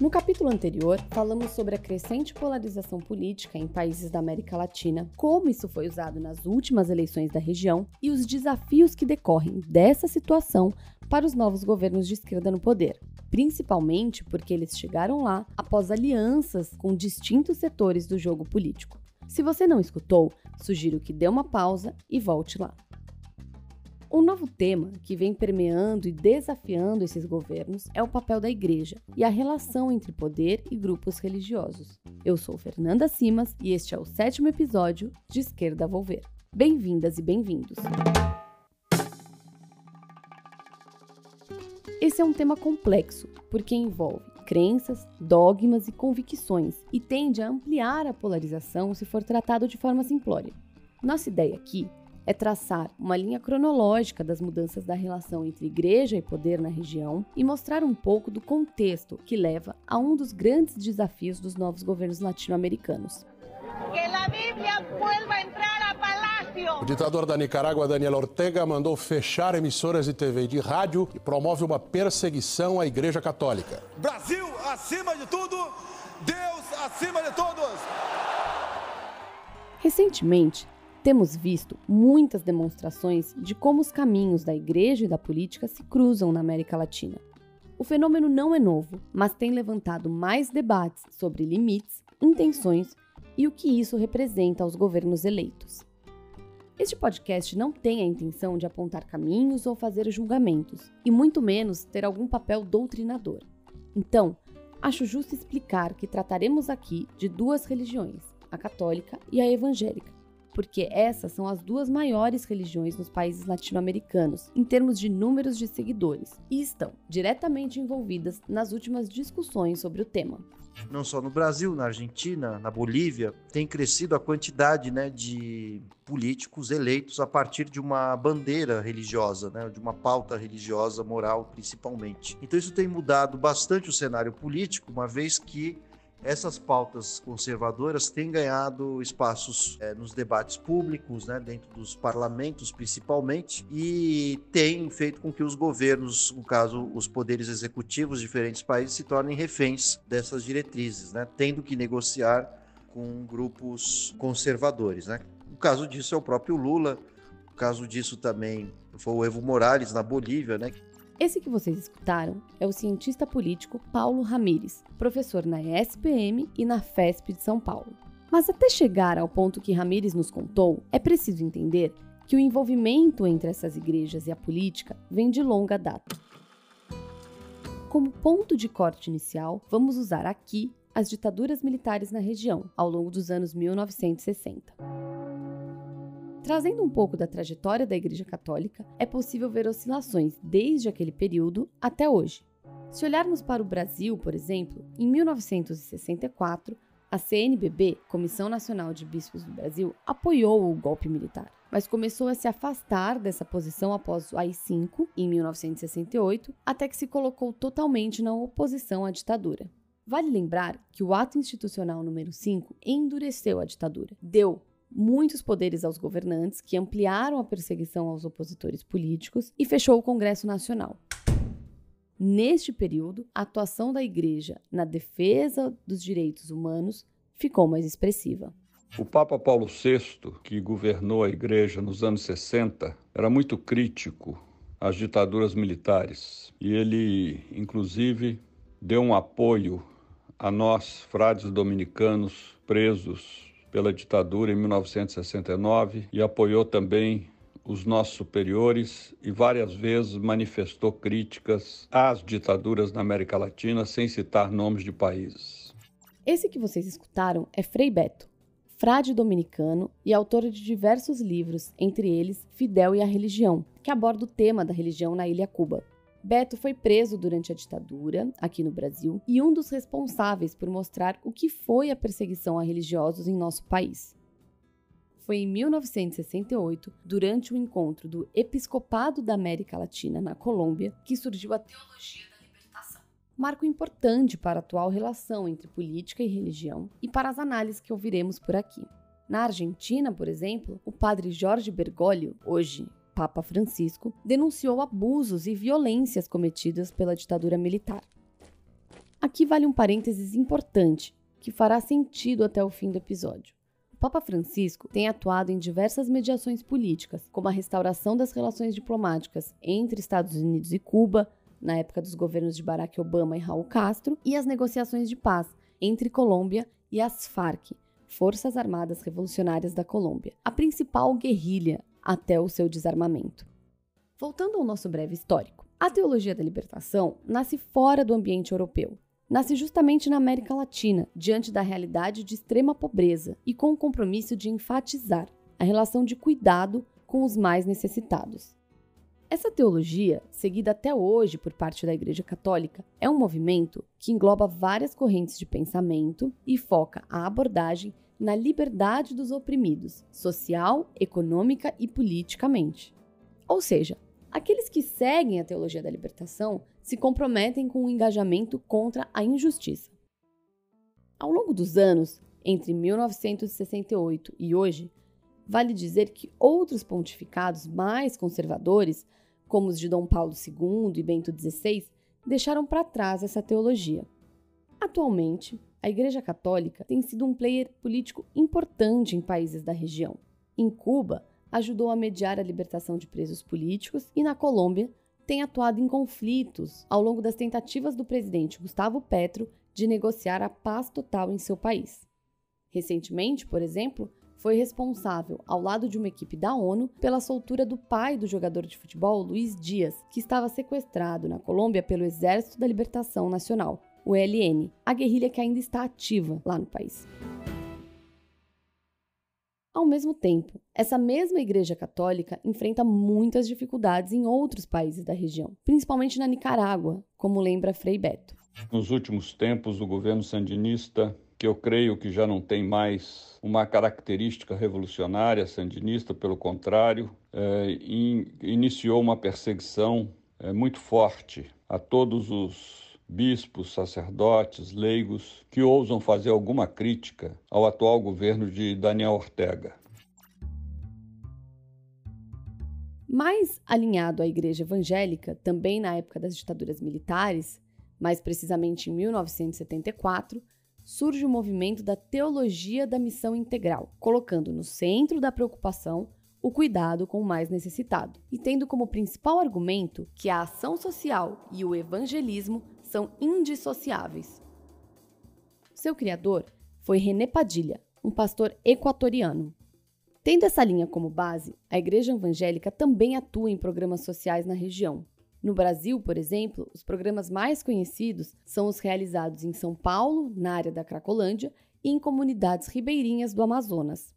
No capítulo anterior, falamos sobre a crescente polarização política em países da América Latina, como isso foi usado nas últimas eleições da região e os desafios que decorrem dessa situação para os novos governos de esquerda no poder, principalmente porque eles chegaram lá após alianças com distintos setores do jogo político. Se você não escutou, sugiro que dê uma pausa e volte lá. Um novo tema que vem permeando e desafiando esses governos é o papel da igreja e a relação entre poder e grupos religiosos. Eu sou Fernanda Simas e este é o sétimo episódio de Esquerda Volver. Bem-vindas e bem-vindos! Esse é um tema complexo, porque envolve crenças, dogmas e convicções e tende a ampliar a polarização se for tratado de forma simplória. Nossa ideia aqui é traçar uma linha cronológica das mudanças da relação entre igreja e poder na região e mostrar um pouco do contexto que leva a um dos grandes desafios dos novos governos latino-americanos. O ditador da Nicarágua, Daniel Ortega, mandou fechar emissoras de TV e de rádio e promove uma perseguição à Igreja Católica. Brasil acima de tudo, Deus acima de todos. Recentemente, temos visto muitas demonstrações de como os caminhos da igreja e da política se cruzam na América Latina. O fenômeno não é novo, mas tem levantado mais debates sobre limites, intenções e o que isso representa aos governos eleitos. Este podcast não tem a intenção de apontar caminhos ou fazer julgamentos, e muito menos ter algum papel doutrinador. Então, acho justo explicar que trataremos aqui de duas religiões, a católica e a evangélica, porque essas são as duas maiores religiões nos países latino-americanos em termos de números de seguidores e estão diretamente envolvidas nas últimas discussões sobre o tema. Não só no Brasil, na Argentina, na Bolívia, tem crescido a quantidade né, de políticos eleitos a partir de uma bandeira religiosa, né, de uma pauta religiosa, moral principalmente. Então isso tem mudado bastante o cenário político, uma vez que essas pautas conservadoras têm ganhado espaços é, nos debates públicos, né, dentro dos parlamentos principalmente, e tem feito com que os governos, no caso os poderes executivos de diferentes países, se tornem reféns dessas diretrizes, né, tendo que negociar com grupos conservadores. Né. O caso disso é o próprio Lula, o caso disso também foi o Evo Morales na Bolívia, né, esse que vocês escutaram é o cientista político Paulo Ramires, professor na ESPM e na FESP de São Paulo. Mas até chegar ao ponto que Ramires nos contou, é preciso entender que o envolvimento entre essas igrejas e a política vem de longa data. Como ponto de corte inicial, vamos usar aqui as ditaduras militares na região ao longo dos anos 1960. Trazendo um pouco da trajetória da Igreja Católica, é possível ver oscilações desde aquele período até hoje. Se olharmos para o Brasil, por exemplo, em 1964, a CNBB, Comissão Nacional de Bispos do Brasil, apoiou o golpe militar, mas começou a se afastar dessa posição após o AI-5, em 1968, até que se colocou totalmente na oposição à ditadura. Vale lembrar que o ato institucional número 5 endureceu a ditadura, deu muitos poderes aos governantes, que ampliaram a perseguição aos opositores políticos e fechou o Congresso Nacional. Neste período, a atuação da Igreja na defesa dos direitos humanos ficou mais expressiva. O Papa Paulo VI, que governou a Igreja nos anos 60, era muito crítico às ditaduras militares e ele, inclusive, deu um apoio a nós, frades dominicanos presos pela ditadura em 1969 e apoiou também os nossos superiores e várias vezes manifestou críticas às ditaduras na América Latina, sem citar nomes de países. Esse que vocês escutaram é Frei Beto, frade dominicano e autor de diversos livros, entre eles Fidel e a Religião, que aborda o tema da religião na Ilha Cuba. Beto foi preso durante a ditadura, aqui no Brasil, e um dos responsáveis por mostrar o que foi a perseguição a religiosos em nosso país. Foi em 1968, durante o encontro do Episcopado da América Latina na Colômbia, que surgiu a Teologia da Libertação. Marco importante para a atual relação entre política e religião e para as análises que ouviremos por aqui. Na Argentina, por exemplo, o padre Jorge Bergoglio, hoje Papa Francisco, denunciou abusos e violências cometidas pela ditadura militar. Aqui vale um parênteses importante, que fará sentido até o fim do episódio. O Papa Francisco tem atuado em diversas mediações políticas, como a restauração das relações diplomáticas entre Estados Unidos e Cuba, na época dos governos de Barack Obama e Raul Castro, e as negociações de paz entre Colômbia e as FARC, Forças Armadas Revolucionárias da Colômbia, a principal guerrilha até o seu desarmamento. Voltando ao nosso breve histórico, a teologia da libertação nasce fora do ambiente europeu. Nasce justamente na América Latina, diante da realidade de extrema pobreza e com o compromisso de enfatizar a relação de cuidado com os mais necessitados. Essa teologia, seguida até hoje por parte da Igreja Católica, é um movimento que engloba várias correntes de pensamento e foca a abordagem na liberdade dos oprimidos, social, econômica e politicamente. Ou seja, aqueles que seguem a teologia da libertação se comprometem com o um engajamento contra a injustiça. Ao longo dos anos, entre 1968 e hoje, vale dizer que outros pontificados mais conservadores como os de Dom Paulo II e Bento XVI, deixaram para trás essa teologia. Atualmente, a Igreja Católica tem sido um player político importante em países da região. Em Cuba, ajudou a mediar a libertação de presos políticos e na Colômbia tem atuado em conflitos ao longo das tentativas do presidente Gustavo Petro de negociar a paz total em seu país. Recentemente, por exemplo, foi responsável, ao lado de uma equipe da ONU, pela soltura do pai do jogador de futebol Luiz Dias, que estava sequestrado na Colômbia pelo Exército da Libertação Nacional, o ELN, a guerrilha que ainda está ativa lá no país. Ao mesmo tempo, essa mesma Igreja Católica enfrenta muitas dificuldades em outros países da região, principalmente na Nicarágua, como lembra Frei Beto. Nos últimos tempos, o governo sandinista que eu creio que já não tem mais uma característica revolucionária sandinista, pelo contrário, é, in, iniciou uma perseguição é, muito forte a todos os bispos, sacerdotes, leigos que ousam fazer alguma crítica ao atual governo de Daniel Ortega. Mais alinhado à Igreja Evangélica, também na época das ditaduras militares, mais precisamente em 1974, surge o movimento da teologia da missão integral, colocando no centro da preocupação o cuidado com o mais necessitado, e tendo como principal argumento que a ação social e o evangelismo são indissociáveis. Seu criador foi René Padilha, um pastor equatoriano. Tendo essa linha como base, a Igreja Evangélica também atua em programas sociais na região, no Brasil, por exemplo, os programas mais conhecidos são os realizados em São Paulo, na área da Cracolândia, e em comunidades ribeirinhas do Amazonas.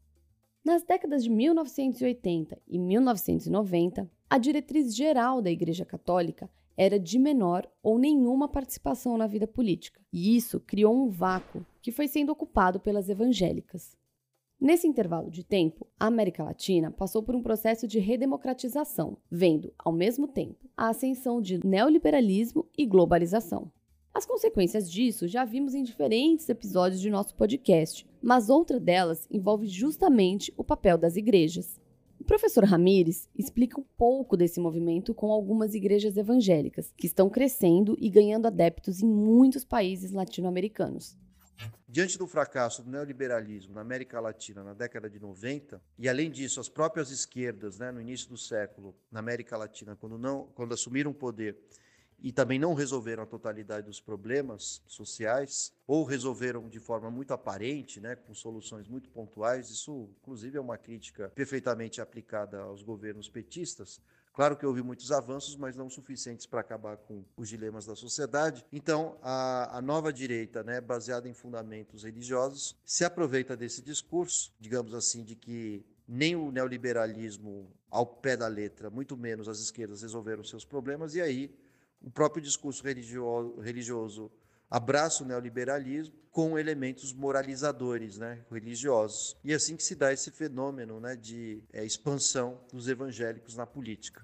Nas décadas de 1980 e 1990, a diretriz geral da Igreja Católica era de menor ou nenhuma participação na vida política, e isso criou um vácuo que foi sendo ocupado pelas evangélicas. Nesse intervalo de tempo, a América Latina passou por um processo de redemocratização, vendo, ao mesmo tempo, a ascensão de neoliberalismo e globalização. As consequências disso já vimos em diferentes episódios de nosso podcast, mas outra delas envolve justamente o papel das igrejas. Professor Ramires explica um pouco desse movimento com algumas igrejas evangélicas, que estão crescendo e ganhando adeptos em muitos países latino-americanos. Diante do fracasso do neoliberalismo na América Latina na década de 90, e além disso, as próprias esquerdas, né, no início do século, na América Latina, quando, não, quando assumiram o poder e também não resolveram a totalidade dos problemas sociais, ou resolveram de forma muito aparente, né, com soluções muito pontuais, isso, inclusive, é uma crítica perfeitamente aplicada aos governos petistas, Claro que houve muitos avanços, mas não suficientes para acabar com os dilemas da sociedade. Então, a, a, nova direita, né, baseada em fundamentos religiosos, se aproveita desse discurso, digamos assim, de que nem o neoliberalismo ao pé da letra, muito menos as esquerdas resolveram seus problemas, e aí o próprio discurso religioso, religioso abraça o neoliberalismo com elementos moralizadores, né, religiosos. E é assim que se dá esse fenômeno né, de é, expansão dos evangélicos na política.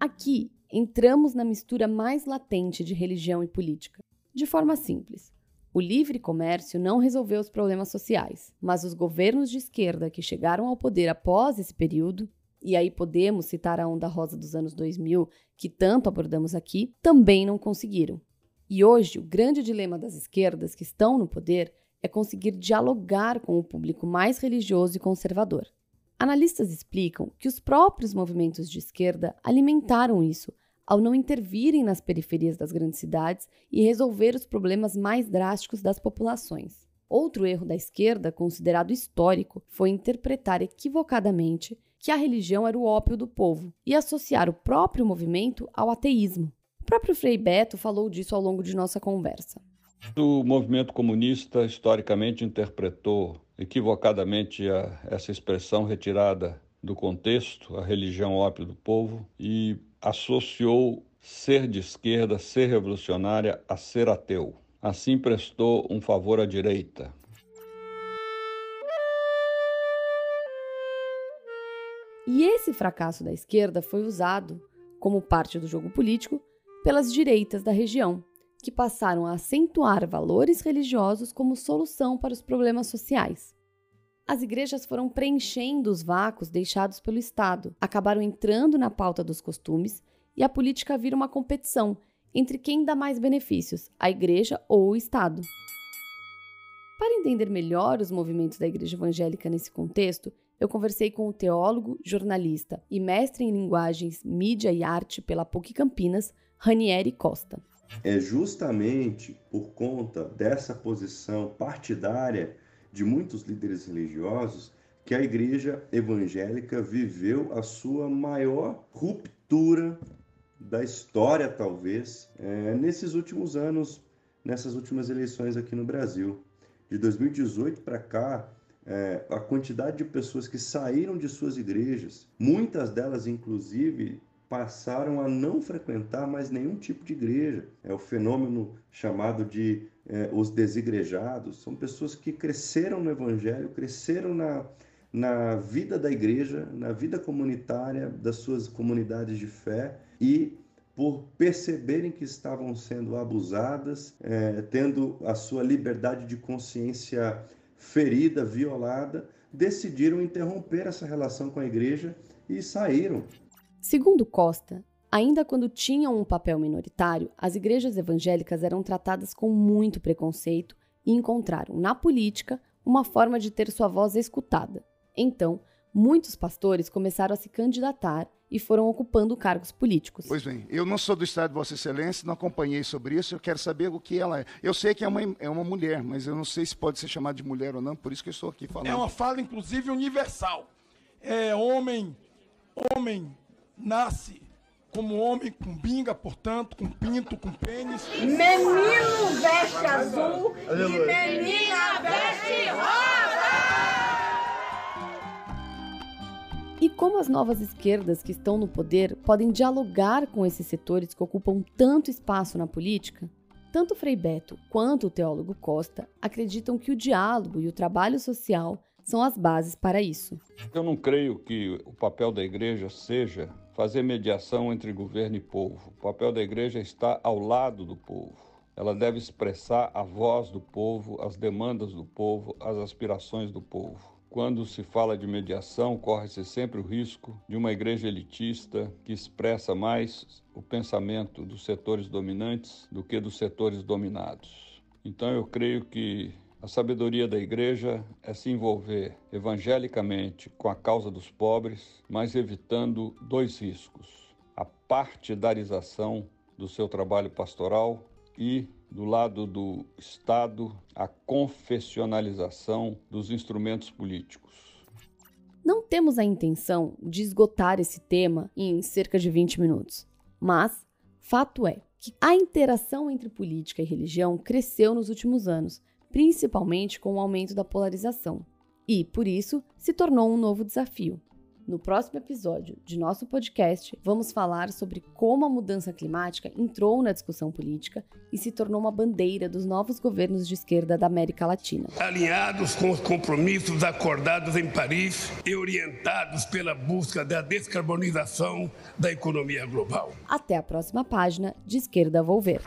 Aqui entramos na mistura mais latente de religião e política. De forma simples, o livre comércio não resolveu os problemas sociais, mas os governos de esquerda que chegaram ao poder após esse período, e aí podemos citar a onda rosa dos anos 2000, que tanto abordamos aqui, também não conseguiram. E hoje, o grande dilema das esquerdas que estão no poder é conseguir dialogar com o público mais religioso e conservador. Analistas explicam que os próprios movimentos de esquerda alimentaram isso ao não intervirem nas periferias das grandes cidades e resolver os problemas mais drásticos das populações. Outro erro da esquerda, considerado histórico, foi interpretar equivocadamente que a religião era o ópio do povo e associar o próprio movimento ao ateísmo. O próprio Frei Beto falou disso ao longo de nossa conversa. O movimento comunista historicamente interpretou equivocadamente a, essa expressão retirada do contexto, a religião ópio do povo, e associou ser de esquerda, ser revolucionária, a ser ateu. Assim prestou um favor à direita. E esse fracasso da esquerda foi usado, como parte do jogo político, pelas direitas da região, que passaram a acentuar valores religiosos como solução para os problemas sociais. As igrejas foram preenchendo os vácuos deixados pelo Estado, acabaram entrando na pauta dos costumes e a política vira uma competição entre quem dá mais benefícios, a igreja ou o Estado. Para entender melhor os movimentos da igreja evangélica nesse contexto, eu conversei com o teólogo, jornalista e mestre em linguagens, mídia e arte pela PUC Campinas, Ranieri Costa. É justamente por conta dessa posição partidária de muitos líderes religiosos que a igreja evangélica viveu a sua maior ruptura da história, talvez, é, nesses últimos anos, nessas últimas eleições aqui no Brasil. De 2018 para cá, é, a quantidade de pessoas que saíram de suas igrejas, muitas delas, inclusive, passaram a não frequentar mais nenhum tipo de igreja. É o fenômeno chamado de é, os desigrejados. São pessoas que cresceram no Evangelho, cresceram na, na vida da igreja, na vida comunitária das suas comunidades de fé e por perceberem que estavam sendo abusadas, é, tendo a sua liberdade de consciência ferida, violada, decidiram interromper essa relação com a igreja e saíram. Segundo Costa, ainda quando tinham um papel minoritário, as igrejas evangélicas eram tratadas com muito preconceito e encontraram na política uma forma de ter sua voz escutada. Então, muitos pastores começaram a se candidatar e foram ocupando cargos políticos. Pois bem, eu não sou do Estado de Vossa Excelência, não acompanhei sobre isso, eu quero saber o que ela é. Eu sei que é uma, é uma mulher, mas eu não sei se pode ser chamada de mulher ou não, por isso que eu estou aqui falando. É uma fala, inclusive, universal. É homem, homem nasce como homem com binga, portanto, com pinto, com pênis. Menino veste azul e menina como as novas esquerdas que estão no poder podem dialogar com esses setores que ocupam tanto espaço na política? Tanto Frei Beto quanto o teólogo Costa acreditam que o diálogo e o trabalho social são as bases para isso. Eu não creio que o papel da igreja seja fazer mediação entre governo e povo. O papel da igreja está ao lado do povo. Ela deve expressar a voz do povo, as demandas do povo, as aspirações do povo. Quando se fala de mediação, corre-se sempre o risco de uma igreja elitista que expressa mais o pensamento dos setores dominantes do que dos setores dominados. Então eu creio que a sabedoria da igreja é se envolver evangelicamente com a causa dos pobres, mas evitando dois riscos: a partidarização do seu trabalho pastoral e do lado do Estado, a confessionalização dos instrumentos políticos. Não temos a intenção de esgotar esse tema em cerca de 20 minutos, mas fato é que a interação entre política e religião cresceu nos últimos anos, principalmente com o aumento da polarização, e, por isso, se tornou um novo desafio. No próximo episódio de nosso podcast, vamos falar sobre como a mudança climática entrou na discussão política e se tornou uma bandeira dos novos governos de esquerda da América Latina. Alinhados com os compromissos acordados em Paris e orientados pela busca da descarbonização da economia global. Até a próxima página de Esquerda Vou Ver.